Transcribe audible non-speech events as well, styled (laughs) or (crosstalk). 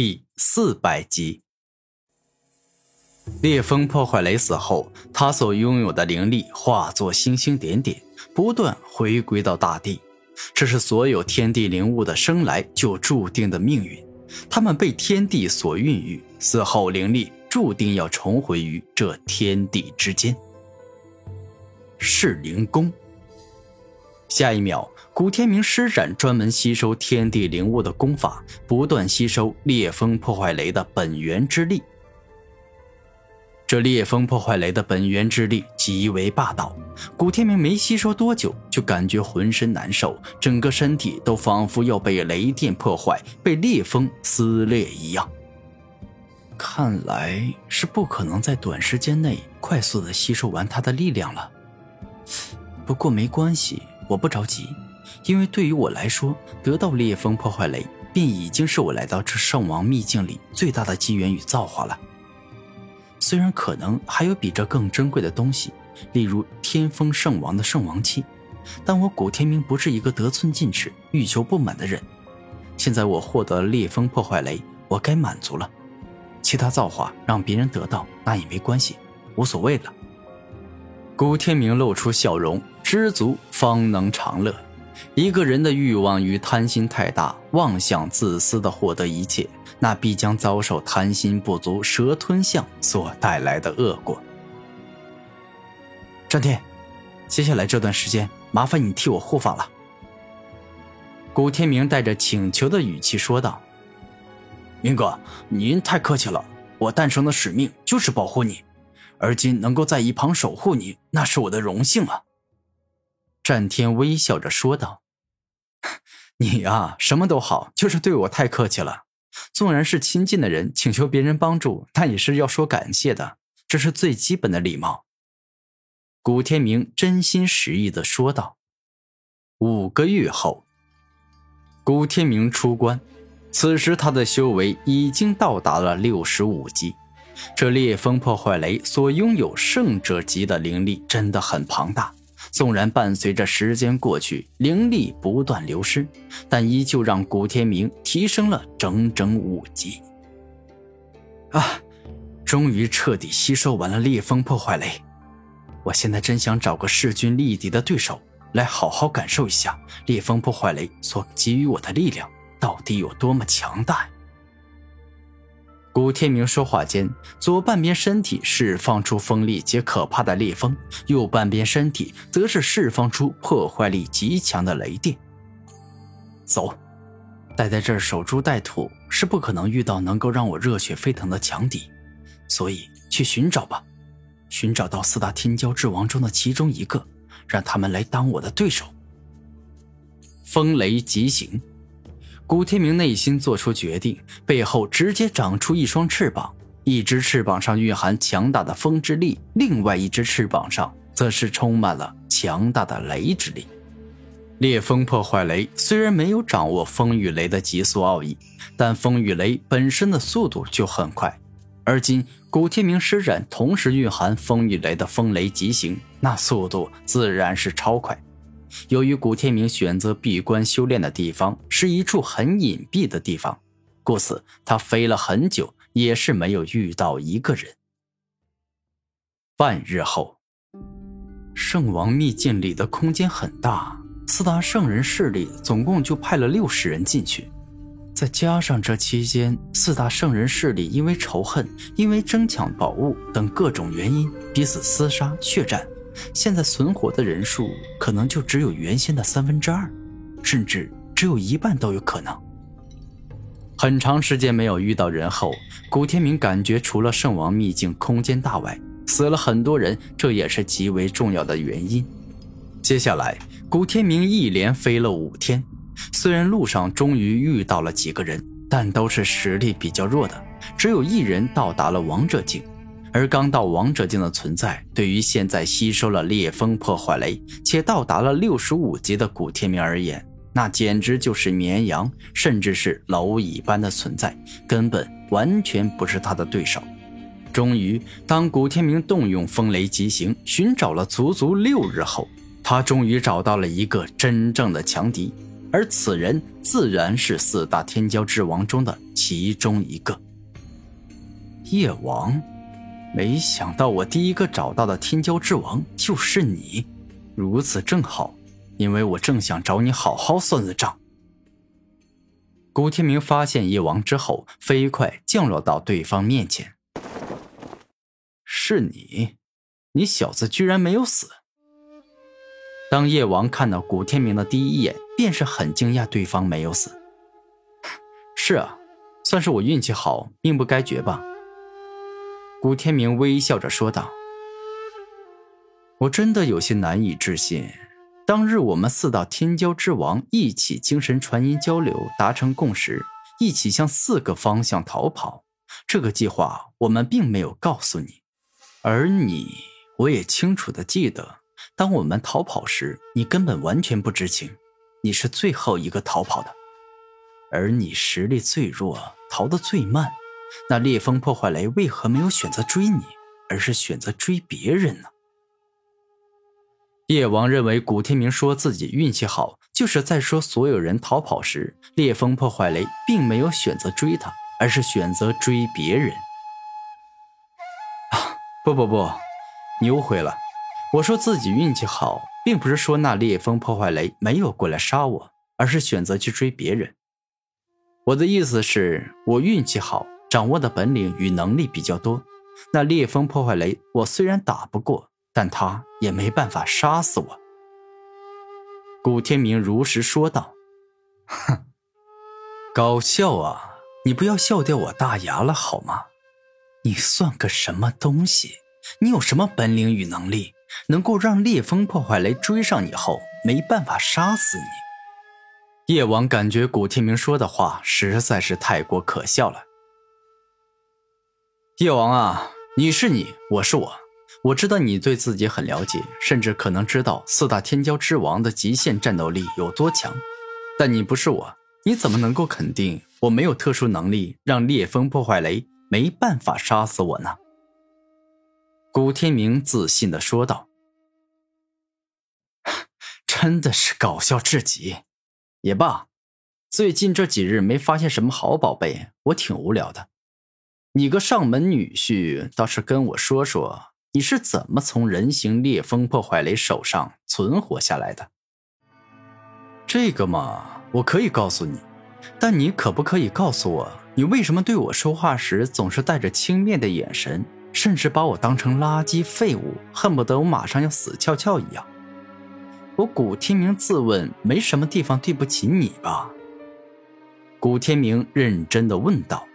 第四百集，烈风破坏雷死后，他所拥有的灵力化作星星点点，不断回归到大地。这是所有天地灵物的生来就注定的命运，他们被天地所孕育，死后灵力注定要重回于这天地之间。噬灵功。下一秒。古天明施展专门吸收天地灵物的功法，不断吸收烈风破坏雷的本源之力。这烈风破坏雷的本源之力极为霸道，古天明没吸收多久，就感觉浑身难受，整个身体都仿佛要被雷电破坏、被烈风撕裂一样。看来是不可能在短时间内快速的吸收完他的力量了。不过没关系，我不着急。因为对于我来说，得到烈风破坏雷便已经是我来到这圣王秘境里最大的机缘与造化了。虽然可能还有比这更珍贵的东西，例如天风圣王的圣王器，但我古天明不是一个得寸进尺、欲求不满的人。现在我获得了烈风破坏雷，我该满足了。其他造化让别人得到那也没关系，无所谓了。古天明露出笑容，知足方能长乐。一个人的欲望与贪心太大，妄想自私的获得一切，那必将遭受贪心不足蛇吞象所带来的恶果。战天，接下来这段时间，麻烦你替我护法了。古天明带着请求的语气说道：“明哥，您太客气了，我诞生的使命就是保护你，而今能够在一旁守护你，那是我的荣幸啊。”战天微笑着说道：“ (laughs) 你呀，什么都好，就是对我太客气了。纵然是亲近的人，请求别人帮助，那也是要说感谢的，这是最基本的礼貌。”古天明真心实意的说道。五个月后，古天明出关，此时他的修为已经到达了六十五级。这烈风破坏雷所拥有圣者级的灵力，真的很庞大。纵然伴随着时间过去，灵力不断流失，但依旧让古天明提升了整整五级。啊，终于彻底吸收完了烈风破坏雷，我现在真想找个势均力敌的对手来好好感受一下烈风破坏雷所给予我的力量到底有多么强大。古天明说话间，左半边身体释放出锋利且可怕的烈风，右半边身体则是释放出破坏力极强的雷电。走，待在这儿守株待兔是不可能遇到能够让我热血沸腾的强敌，所以去寻找吧，寻找到四大天骄之王中的其中一个，让他们来当我的对手。风雷急行。古天明内心做出决定，背后直接长出一双翅膀，一只翅膀上蕴含强大的风之力，另外一只翅膀上则是充满了强大的雷之力。烈风破坏雷虽然没有掌握风与雷的极速奥义，但风与雷本身的速度就很快，而今古天明施展同时蕴含风与雷的风雷疾行，那速度自然是超快。由于古天明选择闭关修炼的地方是一处很隐蔽的地方，故此他飞了很久，也是没有遇到一个人。半日后，圣王秘境里的空间很大，四大圣人势力总共就派了六十人进去，再加上这期间四大圣人势力因为仇恨、因为争抢宝物等各种原因彼此厮杀血战。现在存活的人数可能就只有原先的三分之二，甚至只有一半都有可能。很长时间没有遇到人后，古天明感觉除了圣王秘境空间大外，死了很多人，这也是极为重要的原因。接下来，古天明一连飞了五天，虽然路上终于遇到了几个人，但都是实力比较弱的，只有一人到达了王者境。而刚到王者境的存在，对于现在吸收了烈风破坏雷且到达了六十五级的古天明而言，那简直就是绵羊，甚至是蝼蚁般的存在，根本完全不是他的对手。终于，当古天明动用风雷疾行，寻找了足足六日后，他终于找到了一个真正的强敌。而此人自然是四大天骄之王中的其中一个。夜王，没想到我第一个找到的天骄之王就是你，如此正好，因为我正想找你好好算算账。古天明发现夜王之后，飞快降落到对方面前。是你，你小子居然没有死！当夜王看到古天明的第一眼，便是很惊讶对方没有死。(laughs) 是啊，算是我运气好，命不该绝吧。古天明微笑着说道：“我真的有些难以置信，当日我们四大天骄之王一起精神传音交流，达成共识，一起向四个方向逃跑。这个计划我们并没有告诉你，而你，我也清楚的记得。”当我们逃跑时，你根本完全不知情，你是最后一个逃跑的，而你实力最弱，逃得最慢。那烈风破坏雷为何没有选择追你，而是选择追别人呢？夜王认为古天明说自己运气好，就是在说所有人逃跑时，烈风破坏雷并没有选择追他，而是选择追别人。(laughs) 啊，不不不，你误会了。我说自己运气好，并不是说那烈风破坏雷没有过来杀我，而是选择去追别人。我的意思是，我运气好，掌握的本领与能力比较多。那烈风破坏雷，我虽然打不过，但他也没办法杀死我。古天明如实说道：“哼，搞笑啊！你不要笑掉我大牙了好吗？你算个什么东西？你有什么本领与能力？”能够让烈风破坏雷追上你后，没办法杀死你。夜王感觉古天明说的话实在是太过可笑了。夜王啊，你是你，我是我，我知道你对自己很了解，甚至可能知道四大天骄之王的极限战斗力有多强。但你不是我，你怎么能够肯定我没有特殊能力，让烈风破坏雷没办法杀死我呢？古天明自信的说道：“真的是搞笑至极，也罢。最近这几日没发现什么好宝贝，我挺无聊的。你个上门女婿，倒是跟我说说，你是怎么从人形烈风破坏雷手上存活下来的？这个嘛，我可以告诉你，但你可不可以告诉我，你为什么对我说话时总是带着轻蔑的眼神？”甚至把我当成垃圾废物，恨不得我马上要死翘翘一样。我古天明自问，没什么地方对不起你吧？古天明认真的问道。